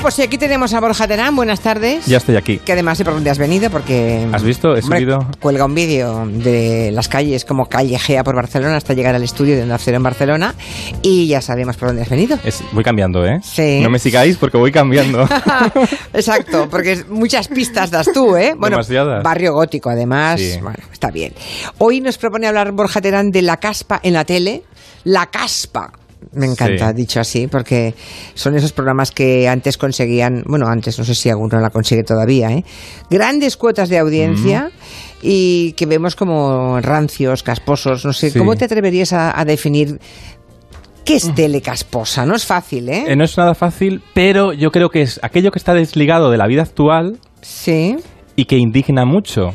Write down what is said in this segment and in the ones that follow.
pues sí, aquí tenemos a Borja Terán. Buenas tardes. Ya estoy aquí. Que además sé por dónde has venido porque... ¿Has visto? He hombre, subido... Cuelga un vídeo de las calles como callejea por Barcelona hasta llegar al estudio de Onda Cero en Barcelona y ya sabemos por dónde has venido. Es- voy cambiando, ¿eh? Sí. No me sigáis porque voy cambiando. Exacto, porque muchas pistas das tú, ¿eh? Bueno, Demasiadas. barrio gótico, además. Sí. Bueno, está bien. Hoy nos propone hablar Borja Terán de la caspa en la tele. La caspa. Me encanta, Sí. dicho así, porque son esos programas que antes conseguían, bueno, antes no sé si alguno la consigue todavía, ¿eh? Grandes cuotas de audiencia y que vemos como rancios, casposos, no sé, Sí. ¿cómo te atreverías a, a definir qué es tele casposa? No es fácil, ¿eh? Eh, no es nada fácil, pero yo creo que es aquello que está desligado de la vida actual Sí. y que indigna mucho.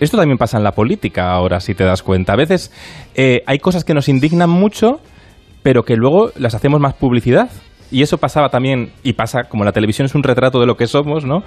Esto también pasa en la política ahora, si te das cuenta. A veces eh, hay cosas que nos indignan mucho, pero que luego las hacemos más publicidad. Y eso pasaba también, y pasa, como la televisión es un retrato de lo que somos, ¿no?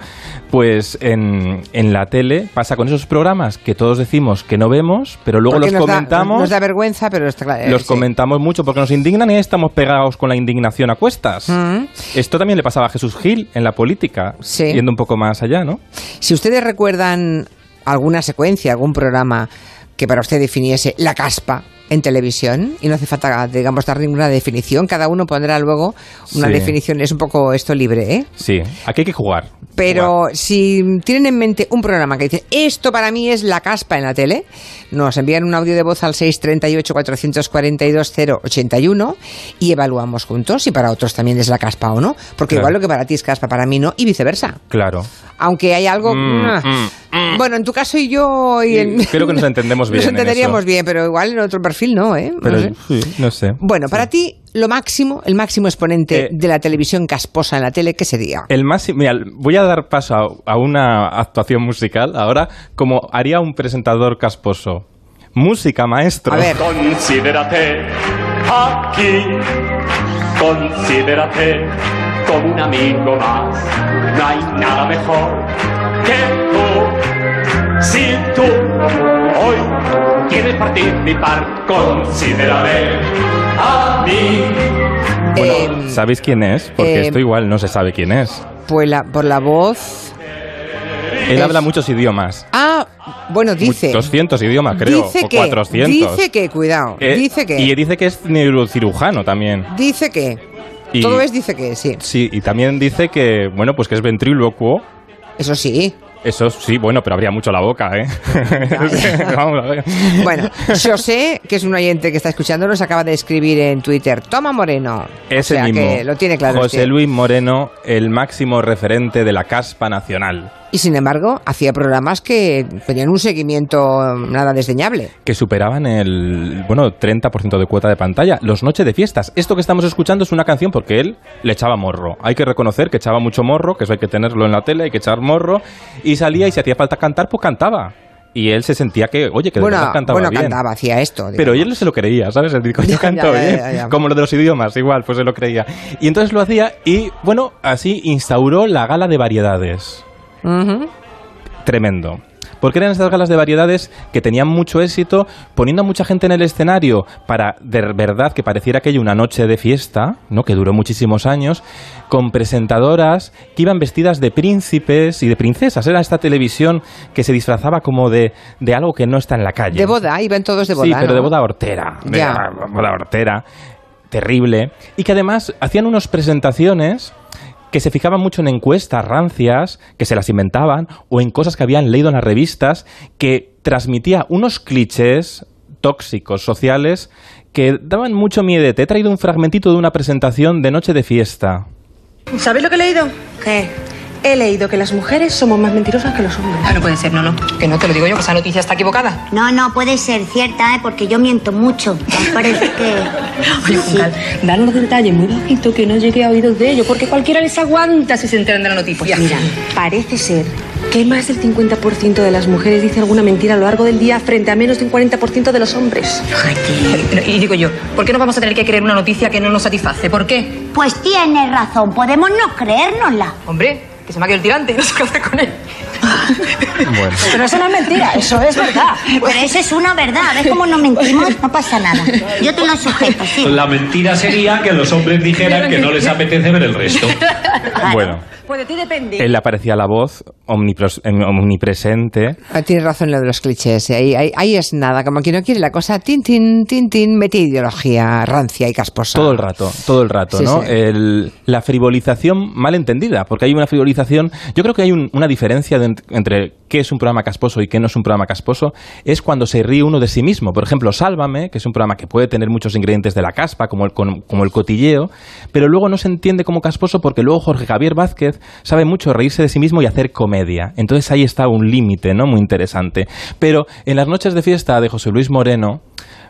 Pues en, en la tele pasa con esos programas que todos decimos que no vemos, pero luego Porque los nos da- comentamos. nos da vergüenza, pero está claro. los sí. comentamos mucho porque nos indignan y estamos pegados con la indignación a cuestas. Mm. Esto también le pasaba a Jesús Gil en la política, Sí. yendo un poco más allá, ¿no? Si ustedes recuerdan alguna secuencia, algún programa que para usted definiese la caspa en televisión, y no hace falta, digamos, dar ninguna definición, cada uno pondrá luego una Sí. definición, es un poco esto libre, ¿eh? Sí, aquí hay que jugar. Pero Jugar. si tienen en mente un programa que dice, esto para mí es la caspa en la tele, nos envían un audio de voz al 638-442-081 y evaluamos juntos si para otros también es la caspa o no. Porque Claro. igual lo que para ti es caspa, para mí no, y viceversa. Claro. Aunque hay algo... Mm, Bueno, en tu caso y yo... Y en- creo que nos entendemos bien Nos en entenderíamos eso. bien, pero igual en otro perfil no, ¿eh? No Pero sé. sí, no sé. Bueno, para ti, lo máximo, el máximo exponente Eh, de la televisión casposa en la tele, ¿qué sería? El más, mira, voy a dar paso a, a una actuación musical ahora, como haría un presentador casposo. Música, maestro. A ver. Considérate aquí, considérate como un amigo más. No hay nada mejor que tú. Si tú hoy quieres participar, considérame a mí. Em, ¿Sabéis quién es? Porque eh, esto igual no se sabe quién es. pues la, por la voz... Él es- habla muchos idiomas. Ah, bueno, dice... 200 idiomas, creo. dice o que, 400. Dice que, cuidado, Eh, dice que... Y dice que es neurocirujano también. Dice que... Y- Todo es dice que, sí. Sí, y también dice que, bueno, pues que es ventrílocuo. Eso sí. Eso sí, bueno, pero abría mucho la boca, ¿eh? Vamos a ver. Bueno, José, que es un oyente que está escuchando, nos acaba de escribir en Twitter, toma Moreno. Ese o sea, mismo. que lo tiene claro. José este. Luis Moreno, el máximo referente de la caspa nacional. Y sin embargo, hacía programas que tenían un seguimiento nada desdeñable. que superaban el bueno 30% de cuota de pantalla. Los Noches de Fiestas. Esto que estamos escuchando es una canción porque él le echaba morro. Hay que reconocer que echaba mucho morro, que eso hay que tenerlo en la tele, hay que echar morro. Y salía y si hacía falta cantar, pues cantaba. Y él se sentía que, oye, que de bueno, verdad cantaba bueno, bien. cantaba, hacía esto. Pero digamos. él se lo creía, ¿sabes? Dijo, yo canto bien. Como lo de los idiomas, igual, pues se lo creía. Y entonces lo hacía y, bueno, así instauró la gala de variedades Tremendo. Porque eran estas galas de variedades que tenían mucho éxito, poniendo a mucha gente en el escenario para de verdad que pareciera aquello una noche de fiesta, ¿no? que duró muchísimos años, con presentadoras que iban vestidas de príncipes y de princesas. Era esta televisión que se disfrazaba como de, de algo que no está en la calle. De boda, iban todos de boda. Sí, pero ¿no? de boda hortera. De boda hortera. Terrible. Y que además hacían unas presentaciones que se fijaban mucho en encuestas rancias, que se las inventaban, o en cosas que habían leído en las revistas, que transmitía unos clichés tóxicos sociales que daban mucho miedo. Te he traído un fragmentito de una presentación de Noche de Fiesta. ¿Sabes lo que he leído? ¿Qué? He leído que las mujeres somos más mentirosas que los hombres. Ah, no puede ser, no, no. Que no, te lo digo yo, que esa noticia está equivocada. No, no, puede ser cierta, ¿eh? porque yo miento mucho. Me parece que... Oye, Sí, Juncal, danos los detalles muy bajito que no llegue a oídos de ellos, porque cualquiera les aguanta si se enteran de la noticia. Mira, parece ser que más del 50% de las mujeres dice alguna mentira a lo largo del día frente a menos de un 40% de los hombres. Y digo yo, ¿por qué no vamos a tener que creer una noticia que no nos satisface? ¿Por qué? Pues tienes razón, podemos no creérnosla. Hombre, que se me ha quedado el tirante y no sé qué hacer con él. Bueno. Pero eso no es mentira, eso es verdad. Pero eso es una verdad. ¿Ves cómo no mentimos? No pasa nada. Yo te lo sujeto, sí. La mentira sería que los hombres dijeran que no les apetece ver el resto. Bueno, Pues de ti depende. él le aparecía la voz omnipresente. Ah, Tienes razón en lo de los clichés. ¿eh? Ahí, ahí, ahí es nada, como quien no quiere la cosa, tin, tin, tin, tin, mete ideología rancia y casposa. Todo el rato, todo el rato, Sí, ¿no? sí. El- la frivolización mal entendida, porque hay una frivolización. Yo creo que hay un- una diferencia de entre qué es un programa casposo y qué no es un programa casposo, es cuando se ríe uno de sí mismo. Por ejemplo, Sálvame, que es un programa que puede tener muchos ingredientes de la caspa, como el, cotilleo, pero luego no se entiende como casposo porque luego Jorge Javier Vázquez sabe mucho reírse de sí mismo y hacer comedia. Entonces ahí está un límite, ¿no? Muy interesante. Pero en las noches de fiesta de José Luis Moreno,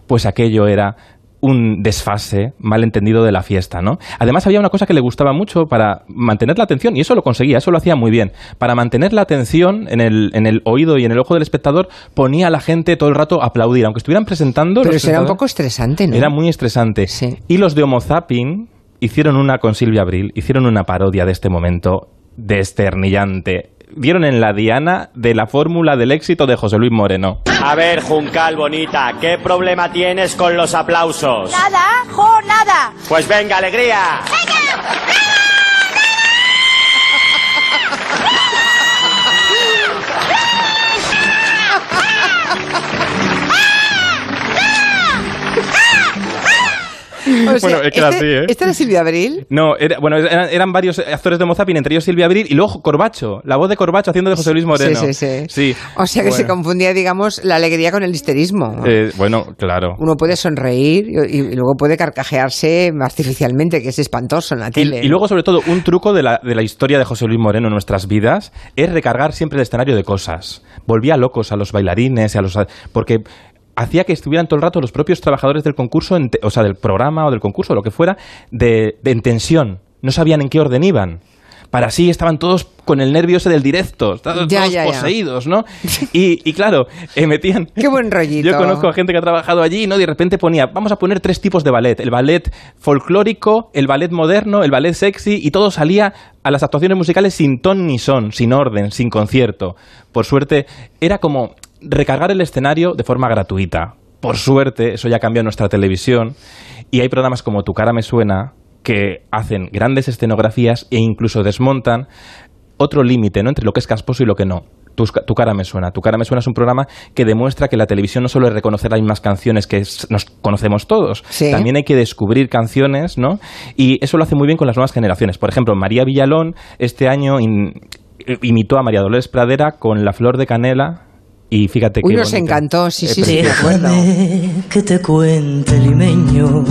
pues aquello era un desfase malentendido de la fiesta, ¿no? Además había una cosa que le gustaba mucho para mantener la atención, y eso lo conseguía, eso lo hacía muy bien. Para mantener la atención en el, en el oído y en el ojo del espectador, ponía a la gente todo el rato a aplaudir, aunque estuvieran presentando... Pero eso era un poco estresante, ¿no? Era muy estresante. Sí. Y los de Homo Zapping hicieron una con Silvia Abril, hicieron una parodia de este momento desternillante. Dieron en la diana de la fórmula del éxito de José Luis Moreno. A ver, Juncal bonita, ¿qué problema tienes con los aplausos? Nada, jo, nada. Pues venga, alegría. O sea, Bueno, es que era este, así, ¿eh? ¿Este era Silvia Abril? No, era- bueno, eran, eran varios actores de Homo Zapping, entre ellos Silvia Abril y luego Corbacho, la voz de Corbacho haciendo de José Luis Moreno. Sí, sí, sí. Sí. O sea que se confundía, digamos, la alegría con el histerismo. Eh, bueno, claro. Uno puede sonreír y, y luego puede carcajearse artificialmente, que es espantoso en la tele. y luego, sobre todo, un truco de la, de la historia de José Luis Moreno en nuestras vidas es recargar siempre el escenario de cosas. Volvía locos a los bailarines, y a los, porque hacía que estuvieran todo el rato los propios trabajadores del concurso, en o sea, del programa o del concurso, lo que fuera, de, de en tensión. No sabían en qué orden iban. Para así estaban todos con el nervio ese del directo, Ya, todos ya, ya. poseídos, ¿no? Y, y claro, eh, metían... Qué buen rollito. Yo conozco a gente que ha trabajado allí, ¿no? Y de repente ponía, vamos a poner tres tipos de ballet. El ballet folclórico, el ballet moderno, el ballet sexy, y todo salía a las actuaciones musicales sin ton ni son, sin orden, sin concierto. Por suerte, era como recargar el escenario de forma gratuita. Por suerte, eso ya cambió en nuestra televisión. Y hay programas como Tu cara me suena, que hacen grandes escenografías e incluso desmontan otro límite ¿no? entre lo que es casposo y lo que no. Tu, tu cara me suena. Tu cara me suena es un programa que demuestra que la televisión no solo es reconocer las mismas canciones que es- nos conocemos todos, Sí. también hay que descubrir canciones, ¿no? Y eso lo hace muy bien con las nuevas generaciones. Por ejemplo, María Villalón este año in- imitó a María Dolores Pradera con La Flor de Canela y fíjate Uy, qué nos bonito. encantó, sí, Eh, sí, sí. Déjame que te cuente limeño.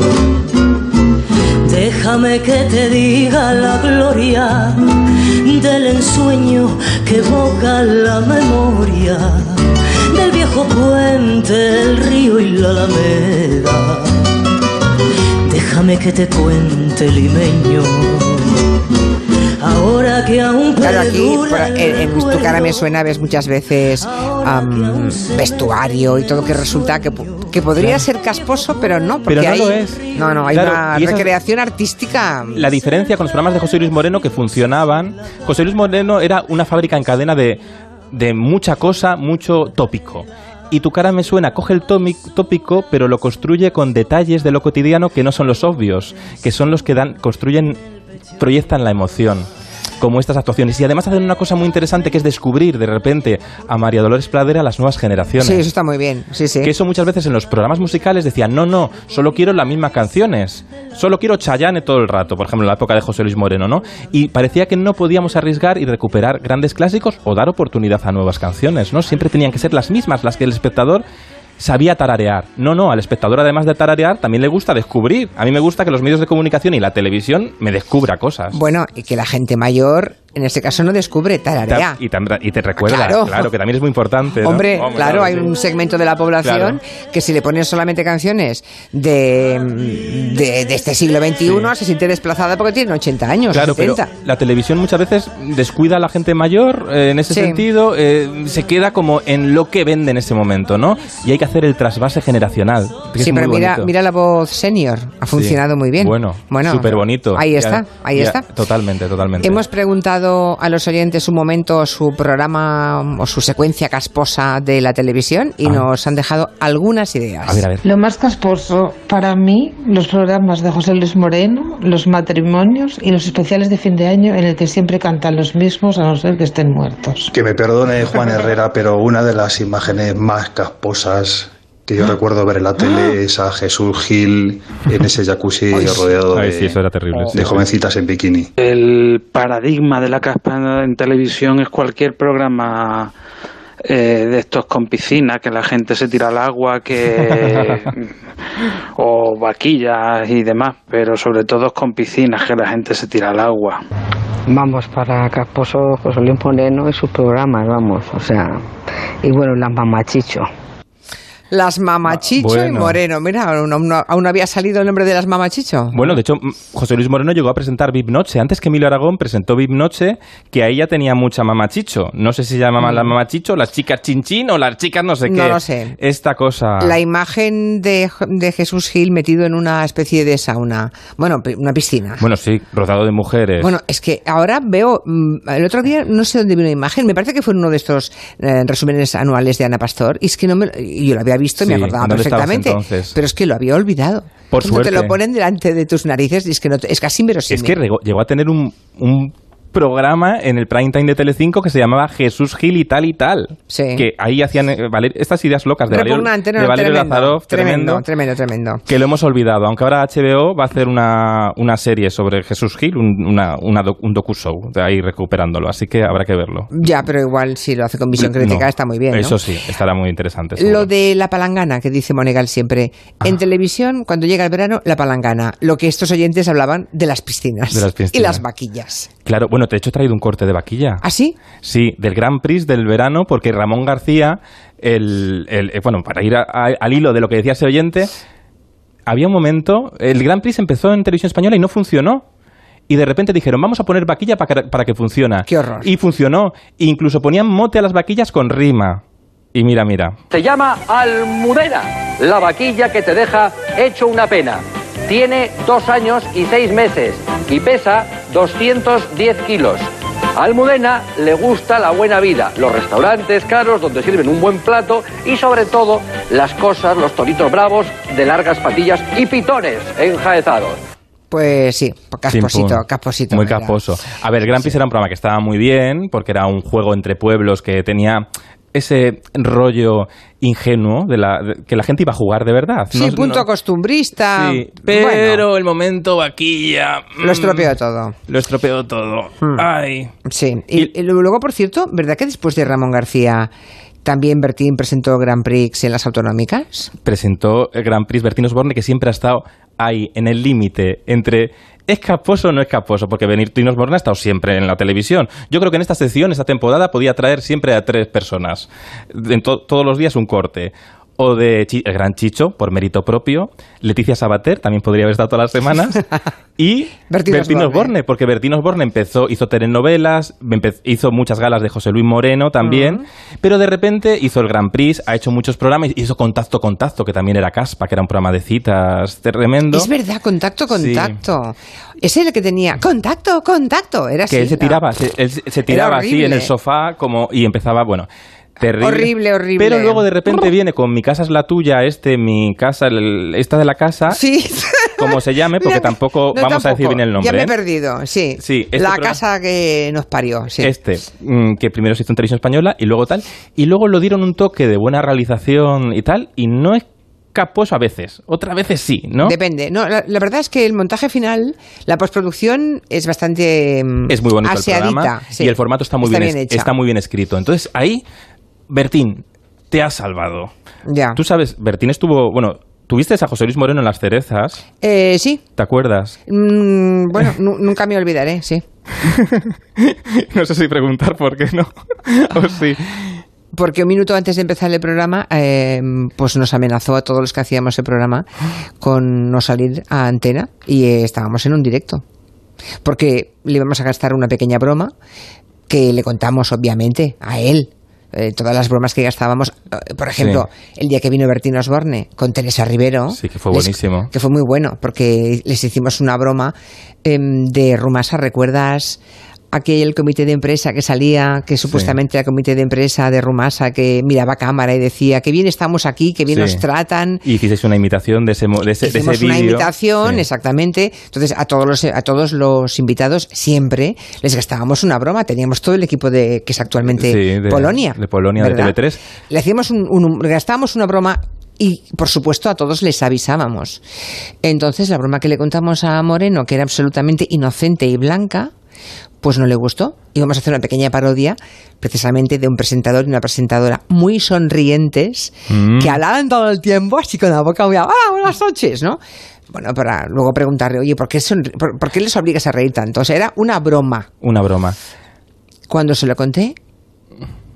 Déjame que te diga la gloria del ensueño que evoca la memoria del viejo puente, el río y la alameda. Déjame que te cuente limeño. Ahora que aún Claro, aquí en, en Tu cara me suena ves muchas veces am, vestuario y todo que resulta que, que podría ser casposo, pero no, porque Pero no hay, lo es. No, no, hay Claro, una recreación artística. La diferencia con los programas de José Luis Moreno que funcionaban, José Luis Moreno era una fábrica en cadena de, de mucha cosa, mucho tópico. Y tu cara me suena, coge el tópico, pero lo construye con detalles de lo cotidiano que no son los obvios, que son los que dan, construyen, proyectan la emoción. Como estas actuaciones. Y además hacen una cosa muy interesante que es descubrir de repente a María Dolores Pradera a las nuevas generaciones. Sí, eso está muy bien. Sí, sí. Que eso muchas veces en los programas musicales decían, no, no, solo quiero las mismas canciones. Solo quiero Chayanne todo el rato, por ejemplo, en la época de José Luis Moreno, ¿no? Y parecía que no podíamos arriesgar y recuperar grandes clásicos o dar oportunidad a nuevas canciones, ¿no? Siempre tenían que ser las mismas, las que el espectador sabía tararear. No, no, al espectador además de tararear también le gusta descubrir. A mí me gusta que los medios de comunicación y la televisión me descubra cosas. Bueno, y que la gente mayor, en este caso, no descubre, tararea. Y, y te recuerda, Claro. claro. que también es muy importante. ¿no? Hombre, Hombre, claro, hay sí. un segmento de la población Claro. que si le ponen solamente canciones de, de, de este siglo XXI se siente desplazada porque tiene 80 años, Claro, pero 70. la televisión muchas veces descuida a la gente mayor eh, en ese Sí. sentido, eh, se queda como en lo que vende en ese momento, ¿no? Y hay que hacer el trasvase generacional. Sí, pero mira, bonito. mira la voz senior, ha funcionado muy bien. Bueno, bueno súper bonito. Ahí está, ahí está. Totalmente, totalmente. Hemos preguntado dejado a los oyentes un momento su programa o su secuencia casposa de la televisión y Ah. nos han dejado algunas ideas. A ver, a ver. Lo más casposo para mí, los programas de José Luis Moreno, los matrimonios y los especiales de fin de año en el que siempre cantan los mismos a no ser que estén muertos. Que me perdone Juan Herrera, pero una de las imágenes más casposas que yo recuerdo ver en la tele es a Jesús Gil en ese jacuzzi rodeado Ay, de, sí, eso era terrible. sí, de sí. jovencitas en bikini. El paradigma de la caspa en televisión es cualquier programa eh, de estos con piscina, que la gente se tira al agua, que o vaquillas y demás, pero sobre todo con piscinas, que la gente se tira al agua. Vamos, para Casposo José Luis Moreno y sus programas, vamos, o sea, y bueno, las mamachicho. Las Mamachicho y Bueno. Moreno. Mira, aún, aún había salido el nombre de las Mamachicho. Bueno, de hecho, mm, José Luis Moreno llegó a presentar VIP Noche. Antes que Emilio Aragón presentó VIP Noche, que ahí ya tenía mucha mamachicho. No sé si se llamaban las mamachicho, las chicas chinchín o las chicas no sé Mm. No qué. lo sé. Esta cosa. La imagen de, de Jesús Gil metido en una especie de sauna. Bueno, una piscina. Bueno, sí, rodado de mujeres. Bueno, es que ahora veo, mm, el otro día no sé dónde vi una imagen, me parece que fue en uno de estos eh, resúmenes anuales de Ana Pastor, y es que no me, yo lo había visto y me Sí, acordaba ¿dónde estabas perfectamente, pero es que lo había olvidado. Por Cuando te suerte. lo ponen delante de tus narices y es que no es casi inverosímil. es que llegó, llegó a tener un, un programa en el prime time de Telecinco que se llamaba Jesús Gil y tal y tal. Sí. Que ahí hacían eh, Valer- estas ideas locas de Valerio, no, de Valerio tremendo, Lazarov, tremendo, tremendo, tremendo. que lo hemos olvidado, aunque ahora HBO va a hacer una, una serie sobre Jesús Gil, un, una, una doc- un docu-show, de ahí recuperándolo, así que habrá que verlo. Ya, pero igual si lo hace con visión crítica No, está muy bien. ¿no? Eso sí, estará muy interesante. seguro. Lo de la palangana, que dice Monegal siempre. Ah. En televisión, cuando llega el verano, la palangana. Lo que estos oyentes hablaban de las piscinas. De las piscinas. Y las vaquillas. Claro, bueno, te he hecho traído un corte de vaquilla. ¿Ah, sí? Sí, del Grand Prix del verano, porque Ramón García, el, el- eh, bueno, para ir a- a- al hilo de lo que decía ese oyente, había un momento, el Grand Prix empezó en televisión española y no funcionó. Y de repente dijeron, vamos a poner vaquilla para que, para que funcione. Qué horror. Y funcionó. Incluso ponían mote a las vaquillas con rima. Y mira, mira. Se llama Almudena, la vaquilla que te deja hecho una pena. Tiene dos años y seis meses y pesa 210 kilos. A Almudena le gusta la buena vida, los restaurantes caros donde sirven un buen plato y sobre todo las cosas, los toritos bravos de largas patillas y pitones enjaezados. Pues sí, casposito, casposito. Muy casposo. A ver, el Grand Prix era un programa que estaba muy bien, porque era un juego entre pueblos que tenía ese rollo ingenuo de la, de- que la gente iba a jugar de verdad. Sí, No- punto no- costumbrista. Sí, pero Bueno, el momento vaquilla... lo mm, estropeó todo. Lo estropeó todo. Hmm. Ay. Sí. Y, y luego, por cierto, ¿verdad que después de Ramón García también Bertín presentó Grand Prix en las autonómicas? Presentó el Grand Prix Bertín Osborne, que siempre ha estado ahí, en el límite entre es caposo o no es caposo, porque Bertín Osborne ha estado siempre en la televisión. Yo creo que en esta sección, esta temporada, podía traer siempre a tres personas. En to- todos los días un corte. O de Chi- el gran Chicho, por mérito propio. Leticia Sabater, también podría haber estado todas las semanas. Y Bertín, Osborne. Porque Bertín Osborne empezó, hizo telenovelas, hizo muchas galas de José Luis Moreno también, pero de repente hizo el Grand Prix, ha hecho muchos programas, hizo Contacto Contacto, que también era Caspa, que era un programa de citas tremendo. Es verdad, contacto, Sí. contacto. Es el que tenía contacto, contacto. Era así. que él se ¿no? tiraba, se, él se- tiraba así en el sofá como y empezaba, bueno, terrible. Horrible, horrible. Pero luego de repente viene con mi casa es la tuya, este, mi casa, el- esta de la casa, Sí. como se llame, porque No, tampoco no, vamos a decir bien el nombre. Ya me he ¿eh? perdido, sí. Sí, este la programa- casa que nos parió, sí. Este, mm, que primero se hizo en televisión española y luego tal, y luego lo dieron un toque de buena realización y tal, y no es caposo a veces, otras veces sí, ¿no? Depende. No, la, la verdad es que el montaje final, la postproducción es bastante mm, Es muy bonito el aseadita, programa sí. y el formato está muy Está bien, bien está muy bien escrito. Entonces ahí, Bertín, te has salvado. Ya. Tú sabes, Bertín estuvo, bueno, tuviste a José Luis Moreno en las cerezas, Eh, sí. ¿te acuerdas? Mm, bueno, nu- nunca me olvidaré, sí. no sé si preguntar por qué no. o sí. Porque un minuto antes de empezar el programa, eh, pues nos amenazó a todos los que hacíamos el programa con no salir a antena y eh, estábamos en un directo. Porque le íbamos a gastar una pequeña broma que le contamos, obviamente, a él. Eh, todas las bromas que gastábamos, eh, por ejemplo, el día que vino Bertín Osborne con Teresa Rivero. Sí, que fue les- buenísimo. que fue muy bueno, porque les hicimos una broma em, de Rumasa, ¿recuerdas aquel comité de empresa que salía, que supuestamente era comité de empresa de Rumasa, que miraba a cámara y decía que bien estamos aquí, que bien Sí. nos tratan. Y hicisteis una imitación de ese, de ese, de ese Hicimos una imitación, Sí. exactamente. Entonces, a todos los a todos los invitados siempre les gastábamos una broma. Teníamos todo el equipo de que es actualmente Sí, de- Polonia. de Polonia, de ¿verdad? TV3. Le hacíamos un, un- gastábamos una broma y, por supuesto, a todos les avisábamos. Entonces, la broma que le contamos a Moreno, que era absolutamente inocente y blanca, pues no le gustó. Íbamos a hacer una pequeña parodia, precisamente de un presentador y una presentadora muy sonrientes, Mm. que hablaban todo el tiempo así con la boca muy... ¡Ah, buenas noches! ¿no? Bueno, para luego preguntarle, oye, ¿por qué, por, por qué les obligas a reír tanto? O sea, era una broma. Una broma. Cuando se lo conté,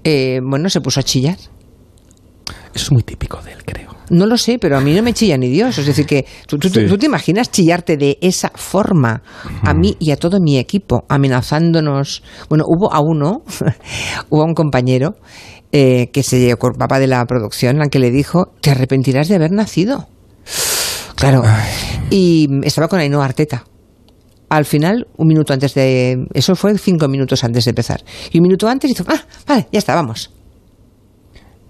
eh, bueno, se puso a chillar. Eso es muy típico de él, creo. No lo sé, pero a mí no me chilla ni Dios. Es decir, que tú, tú- Sí. tú te imaginas chillarte de esa forma a mí y a todo mi equipo, amenazándonos. Bueno, hubo a uno, hubo a un compañero eh, que se ocupaba de la producción, al que le dijo, te arrepentirás de haber nacido. Claro. Y estaba con Ainhoa Arteta. Al final, un minuto antes de... Eso fue cinco minutos antes de empezar. Y un minuto antes hizo, ah, vale, ya está, vamos.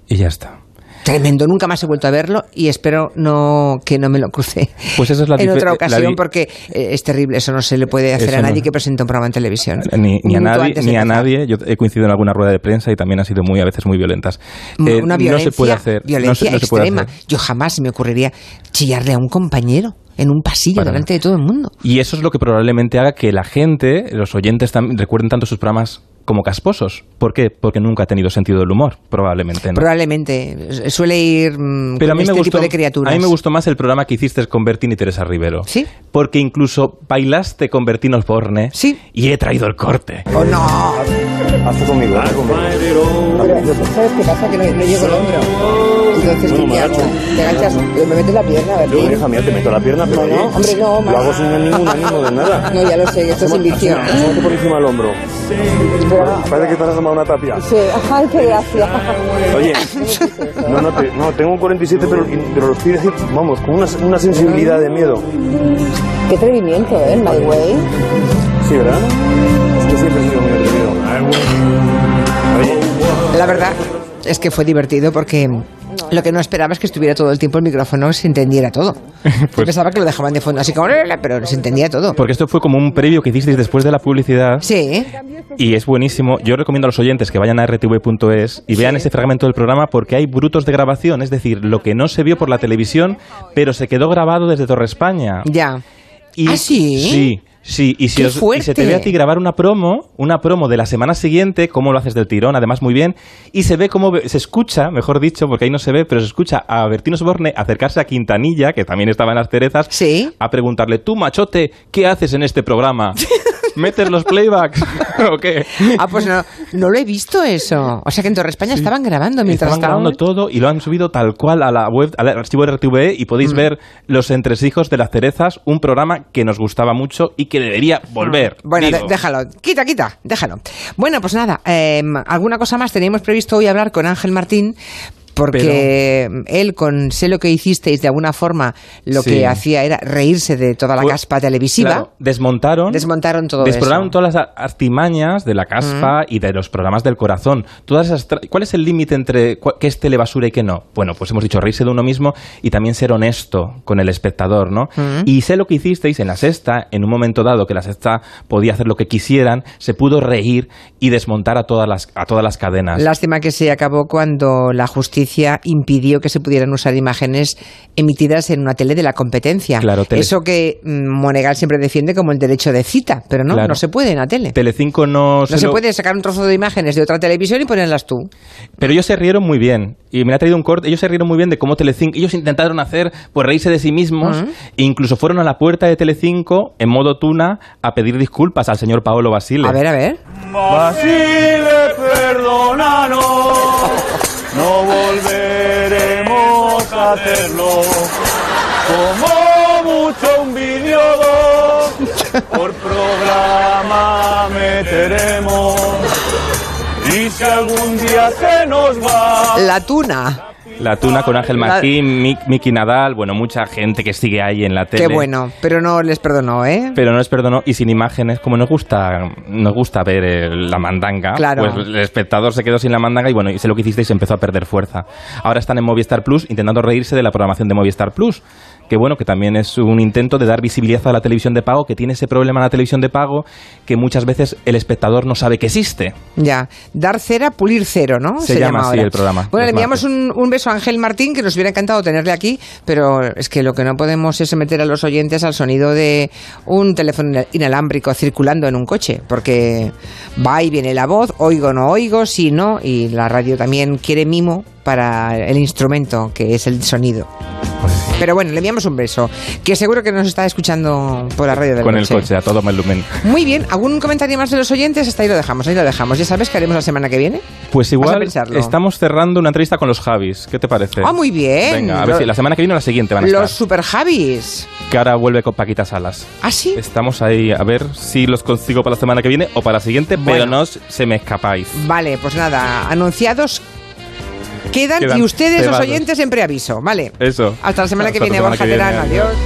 Y ya está. Tremendo, nunca más he vuelto a verlo y espero no que no me lo cruce Pues esa es la en otra ocasión porque eh, es terrible, eso no se le puede hacer Eso a no. nadie que presente un programa en televisión. Ni, ni a nadie, ni a nadie. Yo he coincidido en alguna rueda de prensa y también han sido muy a veces muy violentas. Eh, Una violencia, no se puede hacer. no se- violencia no se puede extrema. hacer. Yo jamás me ocurriría chillarle a un compañero en un pasillo delante de todo el mundo. Y eso es lo que probablemente haga que la gente, los oyentes, recuerden tanto sus programas como casposos. ¿Por qué? Porque nunca ha tenido sentido del humor, probablemente. ¿no? Probablemente suele ir mm, Pero a mí, este me gustó, tipo de criaturas. a mí me gustó más el programa que hiciste con Bertín y Teresa Rivero. ¿Sí? Porque incluso bailaste con Bertín Osborne. Sí. Y he traído el corte. ¡Oh, no! Hazte conmigo, hazte conmigo. ¿Sabes qué pasa? Que no, llego el hombro. Entonces, agacho. Te agachas, me metes la pierna, Yo, hija mía, te meto la pierna, pero No, no, hombre, no, Lo hago sin ningún ánimo de nada. No, ya lo sé, esto es invición. Asómate por encima del hombro. Parece que te has asomado una tapia. Sí, ay, qué gracia. Oye, no, no, te- no, tengo un 47, pero, pero lo estoy diciendo, vamos, con una, una sensibilidad de miedo. Qué atrevimiento, ¿eh? My way. Sí, ¿verdad? Es que siempre he sido muy atrevido. La verdad es que fue divertido porque lo que no esperaba es que estuviera todo el tiempo el micrófono se entendiera todo. Yo pensaba que lo dejaban de fondo así como, pero se entendía todo. Porque esto fue como un previo que hicisteis después de la publicidad. Sí. Y es buenísimo. Yo recomiendo a los oyentes que vayan a rtv.es y vean ese fragmento del programa porque hay brutos de grabación, es decir, lo que no se vio por la televisión, pero se quedó grabado desde Torre España. Ya. Y, ¿Ah, sí? Sí. Sí, y, si ¡Qué os- y se te ve a ti grabar una promo, una promo de la semana siguiente, cómo lo haces del tirón, además muy bien, y se ve cómo se escucha, mejor dicho, porque ahí no se ve, pero se escucha a Bertino Osborne acercarse a Quintanilla, que también estaba en las cerezas, a preguntarle, tú machote, ¿qué haces en este programa? ¿Metes los playbacks o qué? Ah, pues no, no lo he visto eso. O sea que en Torre España estaban grabando mientras Estaban grabando todo y lo han subido tal cual a la web, al archivo de RTV y podéis Mm. ver Los Entresijos de las Cerezas, un programa que nos gustaba mucho y que debería volver. Bueno, Digo. déjalo. Quita, quita, déjalo. Bueno, pues nada, eh, alguna cosa más. Teníamos previsto hoy hablar con Ángel Martín. Porque él, con sé lo que hicisteis, de alguna forma, lo Sí. que hacía era reírse de toda la Fue- caspa televisiva. Claro, desmontaron. Desmontaron todo Desmontaron eso. todas las artimañas de la caspa y de los programas del corazón. Todas esas ¿Cuál es el límite entre qué es telebasura y qué no? Bueno, pues hemos dicho reírse de uno mismo y también ser honesto con el espectador, ¿no? Y sé lo que hicisteis en la sexta, en un momento dado que la sexta podía hacer lo que quisieran, se pudo reír y desmontar a todas las, a todas las cadenas. Lástima que se acabó cuando la justicia impidió que se pudieran usar imágenes emitidas en una tele de la competencia. Claro, tele- Eso que mm, Monegal siempre defiende como el derecho de cita, pero no, Claro. no se puede en la tele. Telecinco no, No se lo- puede sacar un trozo de imágenes de otra televisión y ponerlas tú. Pero ellos se rieron muy bien. Y me ha traído un corte. Ellos se rieron muy bien de cómo Telecinco. Ellos intentaron hacer, pues reírse de sí mismos. Ujú. E incluso fueron a la puerta de Telecinco en modo tuna a pedir disculpas al señor Paolo Basile. A ver, a ver. Basile, perdónanos, no volveremos a hacerlo. Como mucho un vídeo por programa meteremos. Y si algún día se nos va, La tuna. La tuna con Ángel Martín, Mick- Miki Nadal, bueno, mucha gente que sigue ahí en la tele. Qué bueno, pero no les perdonó, ¿eh? Pero no les perdonó y sin imágenes, como nos gusta, nos gusta ver eh, la mandanga, Claro. pues el espectador se quedó sin la mandanga y bueno, hice lo que hicisteis empezó a perder fuerza. Ahora están en Movistar Plus intentando reírse de la programación de Movistar Plus, que bueno, que también es un intento de dar visibilidad a la televisión de pago, que tiene ese problema en la televisión de pago, que muchas veces el espectador no sabe que existe. Ya, dar cera, pulir cero, ¿no? Se llama así el programa, Bueno, le enviamos un, un beso a Ángel Martín, que nos hubiera encantado tenerle aquí, pero es que lo que no podemos es meter a los oyentes al sonido de un teléfono inalámbrico circulando en un coche, porque va y viene la voz, oigo, no oigo, sí, no, y la radio también quiere mimo para el instrumento, que es el sonido. Pero bueno, le enviamos un beso, que seguro que nos está escuchando por la radio del Con el coche, a todo Melumen. Muy bien, ¿algún comentario más de los oyentes? Hasta ahí lo dejamos, ahí lo dejamos. ¿Ya sabes qué haremos la semana que viene? Pues igual estamos cerrando una entrevista con los Javis. ¿Qué te parece? Ah, muy bien. Venga, a ver si la semana que viene o la siguiente van a Los estar. super Javis. Que ahora vuelve con Paquita Salas. ¿Ah, sí? Estamos ahí a ver si los consigo para la semana que viene o para la siguiente, pero Bueno. no os- se me escapáis. Vale, pues nada, anunciados quedan, Quedan y ustedes, los oyentes, en preaviso. Vale. Eso. Hasta la semana que Hasta viene, Borja que viene, Terán. adiós. Adiós.